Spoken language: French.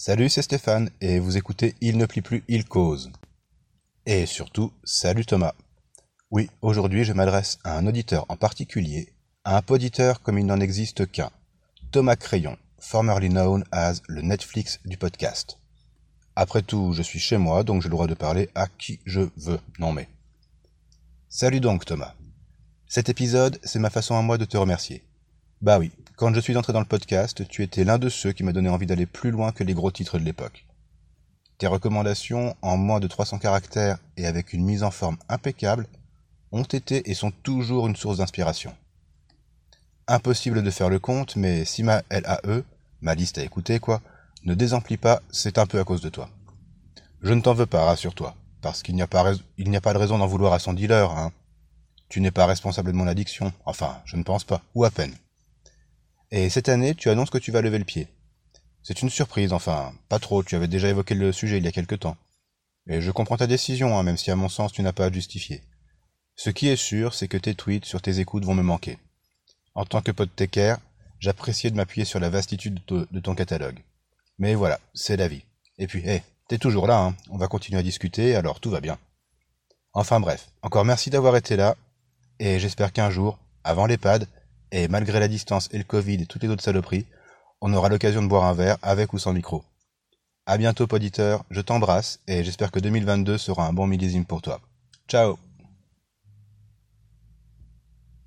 Salut, c'est Stéphane, et vous écoutez Il ne plie plus, il cause. Et surtout, salut Thomas. Oui, aujourd'hui je m'adresse à un auditeur en particulier, à un poditeur comme il n'en existe qu'un, Thomas Crayon, formerly known as le Netflix du podcast. Après tout, je suis chez moi, donc j'ai le droit de parler à qui je veux. Non mais. Salut donc Thomas. Cet épisode, c'est ma façon à moi de te remercier. Bah oui, quand je suis entré dans le podcast, tu étais l'un de ceux qui m'a donné envie d'aller plus loin que les gros titres de l'époque. Tes recommandations, en moins de 300 caractères et avec une mise en forme impeccable, ont été et sont toujours une source d'inspiration. Impossible de faire le compte, mais si ma LAE, ma liste à écouter quoi, ne désemplit pas, c'est un peu à cause de toi. Je ne t'en veux pas, rassure-toi, parce qu'il n'y a, pas n'y a pas de raison d'en vouloir à son dealer, hein. Tu n'es pas responsable de mon addiction, enfin, je ne pense pas, ou à peine. Et cette année, tu annonces que tu vas lever le pied. C'est une surprise, enfin, pas trop, tu avais déjà évoqué le sujet il y a quelque temps. Et je comprends ta décision, hein, même si à mon sens tu n'as pas à justifier. Ce qui est sûr, c'est que tes tweets sur tes écoutes vont me manquer. En tant que podtaker, j'appréciais de m'appuyer sur la vastitude de, ton catalogue. Mais voilà, c'est la vie. Et puis, hé, t'es toujours là, hein, on va continuer à discuter, alors tout va bien. Enfin bref, encore merci d'avoir été là, et j'espère qu'un jour, avant l'EHPAD, et malgré la distance et le Covid et toutes les autres saloperies, on aura l'occasion de boire un verre avec ou sans micro. À bientôt, poditeur, je t'embrasse et j'espère que 2022 sera un bon millésime pour toi. Ciao